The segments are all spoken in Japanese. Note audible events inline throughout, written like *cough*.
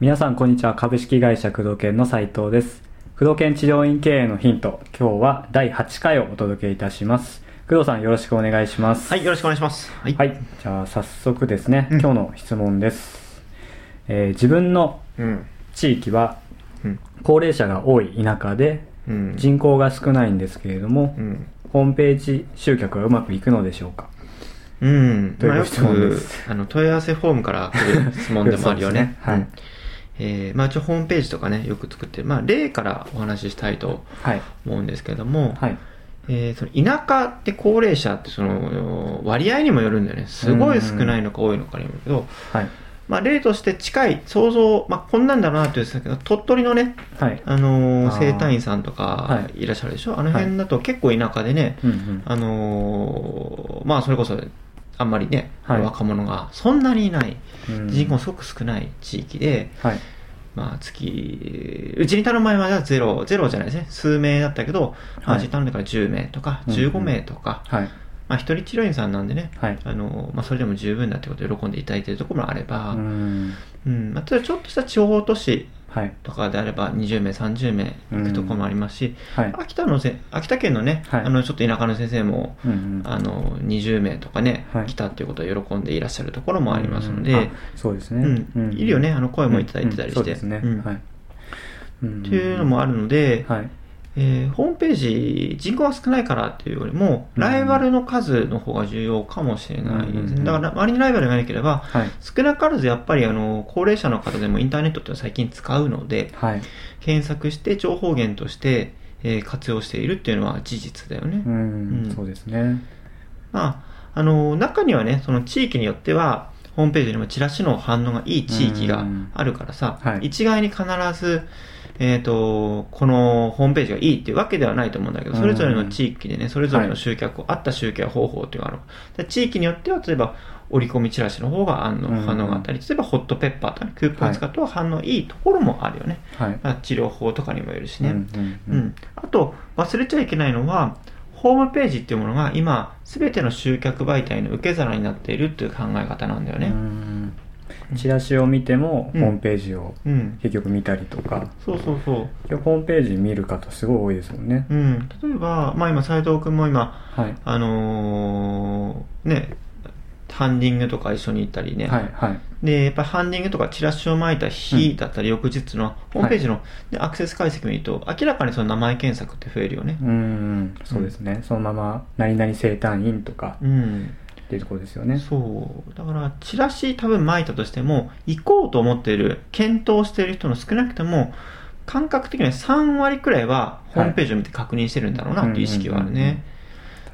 皆さんこんにちは株式会社工藤研の斉藤です工藤研治療院経営のヒント今日は第8回をお届けいたします工藤さんよろしくお願いしますはい、よろしくお願いします。はい。はい、じゃあ早速ですね、うん今日の質問です、えー自分のうん。地域はうん。高齢者が多い田舎でうん。人口が少ないんですけれども、うん。ホームページ集客はうまくいくのでしょうか？うん。まあ、よという質問でくす、あの、問い合わせフォームから来る質問でもあるよね。*laughs* ねはいうんえー、まあ、一応ホームページとかね、よく作ってる。まあ、例からお話ししたいとはい思うんですけども、はいえー、その田舎って高齢者ってその、割合にもよるんだよね。すごい少ないのか多いのかにもよるけど、はいまあ、例として近い、想像、まあ、こんなんだろうなって言ってたけど、鳥取のね、はい。あのー生体院さんとかはい。らっしゃるでしょ、あの辺だと結構田舎でね、うんうん。あのーまあそれこそあんまりね、はい。若者がそんなにいない、うん。人口もすごく少ない地域で、はい。まあ月、うちに頼む前まではゼロ、ゼロじゃないですね、数名だったけど、まあ、はいうちに頼んでから10名とかうんうん。15名とか、はいまあ一人治療院さんなんでね、はい。あのーまあそれでも十分だってことで喜んでいただいているところもあれば、ううん、んまあ、例えばちょっとした地方都市はい。とかであれば20名、30名行くところもありますし、はい。秋田のせ秋田県のね、はい。あのちょっと田舎の先生も、うんうん。あの20名とかね、はい。来たっていうことを喜んでいらっしゃるところもありますので、うん。あそうですね、うん。いるよねあの声もいただいてたりして。うん。うん。そうですね、うん。はい、うん。っていうのもあるので、はいえーホームページ人口が少ないからっていうよりも、うん。ライバルの数の方が重要かもしれないですね、だから周りにライバルがいなければはい。少なからずやっぱりあの高齢者の方でもインターネットっていうのは最近使うのではい。検索して情報源として、えー活用しているっていうのは事実だよね、うん、うん。そうですね。まあ、あの、中にはね、その地域によっては、ホームページにもチラシの反応がいい地域があるからさ、はい。一概に必ず、えっ、と、このホームページがいいっていうわけではないと思うんだけど、それぞれの地域でね、それぞれの集客、合った集客方法っていうのがある。で地域によっては、例えば、折り込みチラシの方が反応うん反応があったり、例えばホットペッパーとかね、クーポンを使った方が反応いいところもあるよね。はいまあ治療法とかにもよるしね。うんうんう、ん、あと忘れちゃいけないのはホームページっていうものが今全ての集客媒体の受け皿になっているっていう考え方なんだようね。んチラシを見ても、うん。ホームページをうん、結局見たりとか。そうそうそう。ホームページ見る方すごい多いですもんね、うん、例えば、まあ、今斉藤君も今はい。あのーねハンディングとか一緒に行ったりね、はいはい。でやっぱりハンディングとかチラシを巻いた日だったり翌日のホームページの、でアクセス解析見ると明らかにその名前検索って増えるよね。うん。そうですね、そのまま何々生誕院とか。うんっていうところですよねそう。だから、チラシ多分巻いたとしても、行こうと思っている、検討している人の少なくとも、感覚的には3割くらいは、ホームページを見て確認してるんだろうなっていう意識はあるね。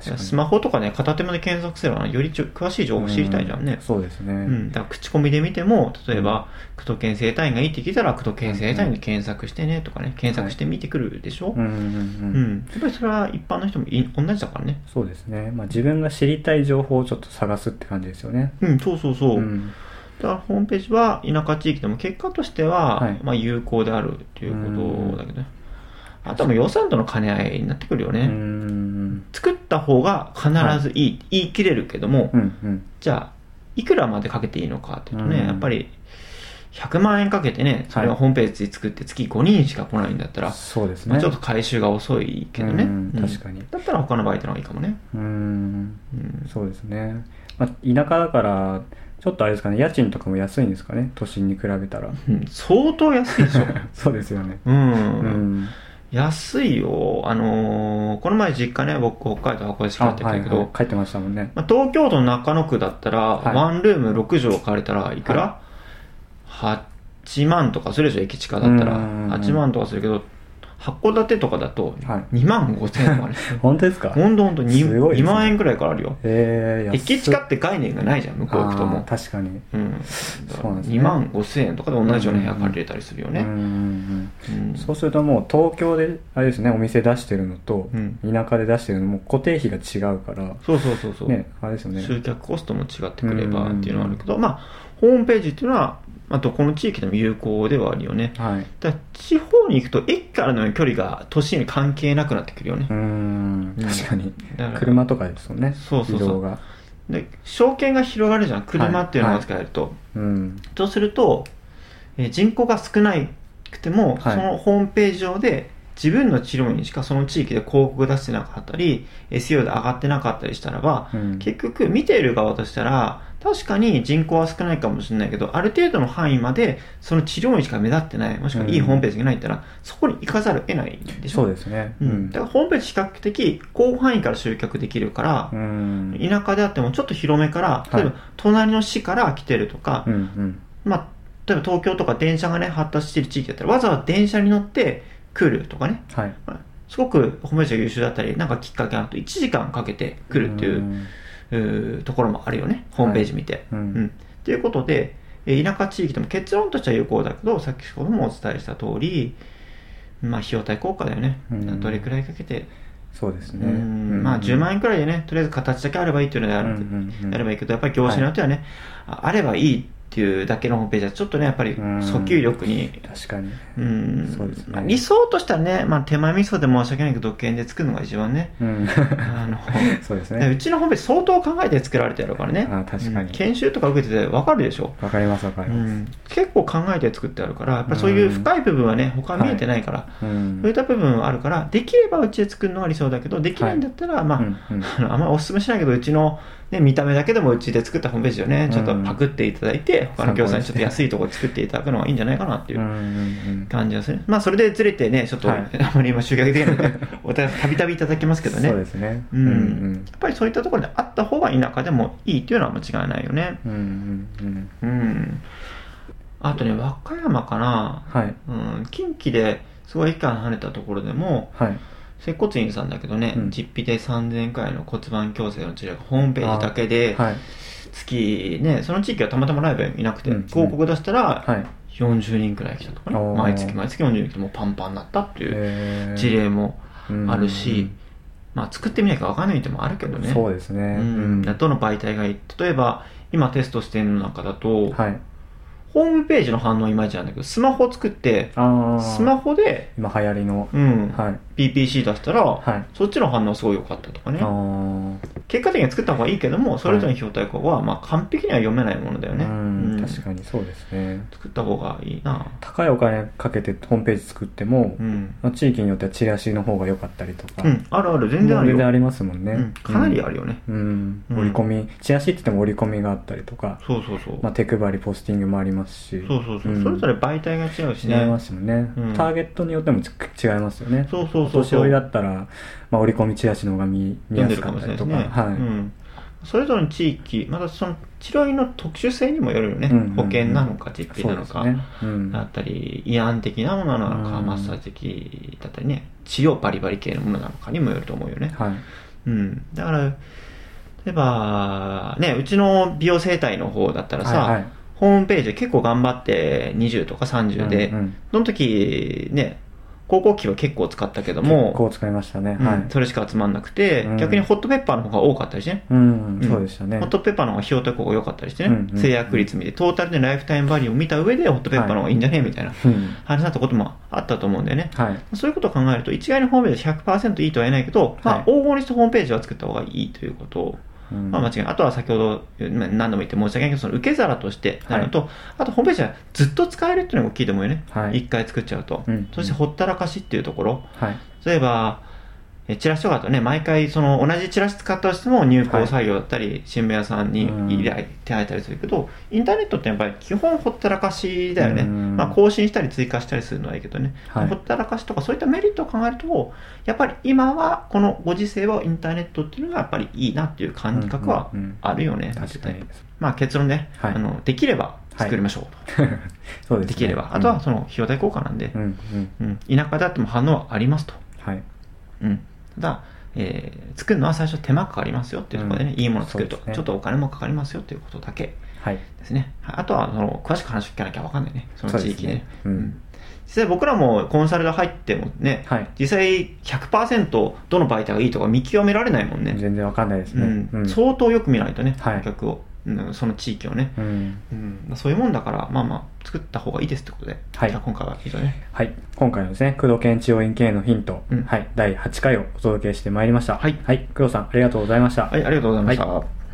スマホとかね、片手間で検索すれば、よりちょ詳しい情報知りたいじゃんね。う。そうですね、うん、だから口コミで見ても、例えば、クト検生体院がいいって聞いたら、クト検生体院で検索してねとかね、検索してみてくるでしょ、うん。うん。やっぱりそれは一般の人もい同じだからね。そうですね、まあ、自分が知りたい情報をちょっと探すって感じですよね。うん、そうそうそう。うん。だからホームページは田舎地域でも結果としては、はい。まあ有効であるっていうことだけどね。あとはもう予算との兼ね合いになってくるよね。うん。作った方が必ずいい、言い切れるけども、うんうん。じゃあ、いくらまでかけていいのかっていうとね、うん。やっぱり100万円かけてね、それははい。ホームページ作って月5人しか来ないんだったら、そうですね、まあ、ちょっと回収が遅いけどね。うんうん。確かに。だったら他のバイトの方がいいかもね。うん。うん。そうですね、まあ、田舎だからちょっとあれですかね家賃とかも安いんですかね都心に比べたら。うん。相当安いでしょ。*laughs* そうですよね。うん。うん安いよ。あのーこの前実家ね、僕北海道函館市帰ってきたけど、はいはい、帰ってましたもんねまあ、東京都の中野区だったら、はいワンルーム6畳借りたらいくら、?8 万とかするでしょ、駅近だったら。うんうんうん8万とかするけど、函館とかだとはい2万5千円とかね。*laughs* 本当ですか？ほんとほんと 2, すごいですね2万円くらいからあるよ。えー、安駅近って概念がないじゃん、向こう行くとあもー。確かにうん。そうなんですね2万5千円とかで同じような部屋借りれたりするよね。うんうんうんうんそうするともう東京であれですねお店出してるのとうん田舎で出してるのも固定費が違うからそうそうそうそう。ねあれですよね集客コストも違ってくればっていうのはあるけど、まあ、ホームページっていうのは、まあ、どこの地域でも有効ではあるよね。はい。だ地方に行くと駅からの距離が都心に関係なくなってくるよね。うー。ん。うん確かに車とかですよねそうそうそう。で、証券が広がるじゃん。車っていうのが使えると。うん。とすると、えー人口が少なくても、はい。そのホームページ上で自分の治療院しかその地域で広告出してなかったり SEO で上がってなかったりしたらば、うん。結局見ている側としたら確かに人口は少ないかもしれないけどある程度の範囲までその治療院しか目立ってない。もしくはうん。いいホームページがないったら、そこに行かざるを得ないでしょそうですね。うん、だからホームページ比較的広範囲から集客できるから、うん。田舎であってもちょっと広めから例えばはい隣の市から来てるとか、うんうん。まあ、例えば東京とか電車がね、発達している地域だったら、わざわざ電車に乗って来るとかね、はい。すごくホームページが優秀だったり、なんかきっかけがあると1時間かけて来るっていう、んうーところもあるよね、ホームページ見て。うん。うん。ということで、えー田舎地域でも結論としては有効だけど、先ほどもお伝えした通り、まあ、費用対効果だよね。うん。どれくらいかけて、そうですね。うん。まあ、10万円くらいでね、とりあえず形だけあればいいっていうのであればいいけど、やっぱり業種によってはね、ああればいいっていうだけのホームページはちょっとね、やっぱりうん。訴求力に、確かに。うん。そうですね。まあ理想としてはね、まあ、手前味噌で申し訳ないけど、独権で作るのが一番ね、うん。あの *laughs* そうですうねちのホームページ相当考えて作られてるからね、あ確かに。うん。研修とか受けてて分かるでしょ。わかりますわかうります。ん、結構考えて作ってあるから、やっぱりそういう深い部分はね、他見えてないから、うん。そういった部分はあるから、できればうちで作るのが理想だけど、できないんだったら、まあ、うんうん。*laughs* あんまりお勧めしないけど、うちの、ね、見た目だけでもうちで作ったホームページをね、ちょっとパクっていただいて、他の業者にちょっと安いところ作っていただくのがいいんじゃないかなっていう感じがする。まあ、それでずれてね、ちょっと、はい *laughs* あまり今集客できないので、*laughs* お互いたびたびいただきますけどね。そうですねううんん。やっぱりそういったところであった方が田舎でもいいっていうのは間違いないよね。うんうんうんうん。あとね、和歌山かな。はいうん、近畿ですごい駅から離れたところでも、はい接骨院さんだけどね、うん実費で3000円くらいの骨盤矯正の治療がホームページだけで、はい月ね、その地域はたまたまライブいなくて、うん広告出したらはい。40人くらい来たとかね、毎月毎月40人来てもうパンパンになったっていう事例もあるし、うんまあ作ってみないか分かんないってもあるけどね。そうですね。うん。どの媒体がいい例えば今テストしてるの中だと、はいホームページの反応いまいちなんだけどスマホ作ってスマホで、今流行りの。うん。はい。PPC 出したら、はい。そっちの反応すごい良かったとかね。結果的には作った方がいいけどもそれぞれの表対項は、まあ、完璧には読めないものだよね、うんうん。確かにそうですね。作った方がいいな。高いお金かけてホームページ作ってもうん、まあ地域によってはチラシの方が良かったりとか。うん、あるある全然あるよ。全然ありますもんね。うん、かなりあるよね、うん。うん。折り込み。チラシって言っても折り込みがあったりとか。そうそうそう、まあ手配りポスティングもありますし。そうそうそう、ん。それぞれ媒体が違うしね。違いますよね、うん。ターゲットによってもち違いますよね。そうそうそうそう。お年寄りだったら、まあ、折り込みチラシの方が見見やすかったりとか。ね。はい、うん、それぞれの地域またその治療院の特殊性にもよるよね、うんうんうん。保険なのか実費なのか、ね。うん。だったり慰安的なものなのか、うんマッサージ的だったりね。治療バリバリ系のものなのかにもよると思うよね、はい。うん、だから例えばねうちの美容整体の方だったらさ、はいはいホームページで結構頑張って20とか30で、うんうん。その時ね高校期は結構使ったけど結も構使いましたね、うんはい。それしか集まんなくて、うん。逆にホットペッパーの方が多かったりしてね、うん、うん。そうでしたね。ホットペッパーの方が費用対効果が良かったりしてね、うんうん制約率見て、トータルでライフタイムバリューを見た上で、ホットペッパーの方がいいんじゃねみたいなうん。話だったこともあったと思うんだよね。はい。そういうことを考えると、一概にホームページ100%いいとは言えないけど、まあ、はい黄金にしてホームページは作った方がいいということを、うんまあ間違い。あとは先ほど、まあ何度も言って申し訳ないけど、その受け皿としてなるのと、あとホームページはずっと使えるっていうのが大きいと思うよね。はい一回作っちゃうと。うんそしてほったらかしっていうところ。はい例えば、えチラシとかだとね、毎回その同じチラシ使ったとしても入稿作業だったり、新聞屋さんに依頼手配たりするけど、インターネットってやっぱり基本ほったらかしだよね。うん。まあ更新したり追加したりするのはいいけどね、はい。ほったらかしとかそういったメリットを考えると、やっぱり今はこのご時世はインターネットっていうのがやっぱりいいなっていう感覚はあるよね。確かに。まあ結論ね、はい。あのできれば作りましょうと。*laughs* そうですね。できれば。あとはその費用対効果なんで。う、んうん。うん。田舎であっても反応はありますと。はい。うん、ただ、えー作るのは最初手間かかりますよっていうところでね、うん。いいものを作ると、ね。ちょっとお金もかかりますよっていうことだけ。はい。ですね。はいあとはその詳しく話聞かなきゃ分かんないね、その地域で。ね。うん。実際僕らもコンサルで入ってもね、はい。実際100%どの媒体がいいとか見極められないもんね。全然わかんないですね、うん。うん。相当よく見ないとね、はい。顧客を。うん、その地域をね、うん。うんまあ、そういうもんだからまあまあ作った方がいいですってことで、はいじゃあ今回は以上ねはい。今回のですね、工藤県治療院経営のヒント、うんはい。第8回をお届けしてまいりました。はいはい。工藤さん、ありがとうございました。はいありがとうございました、はい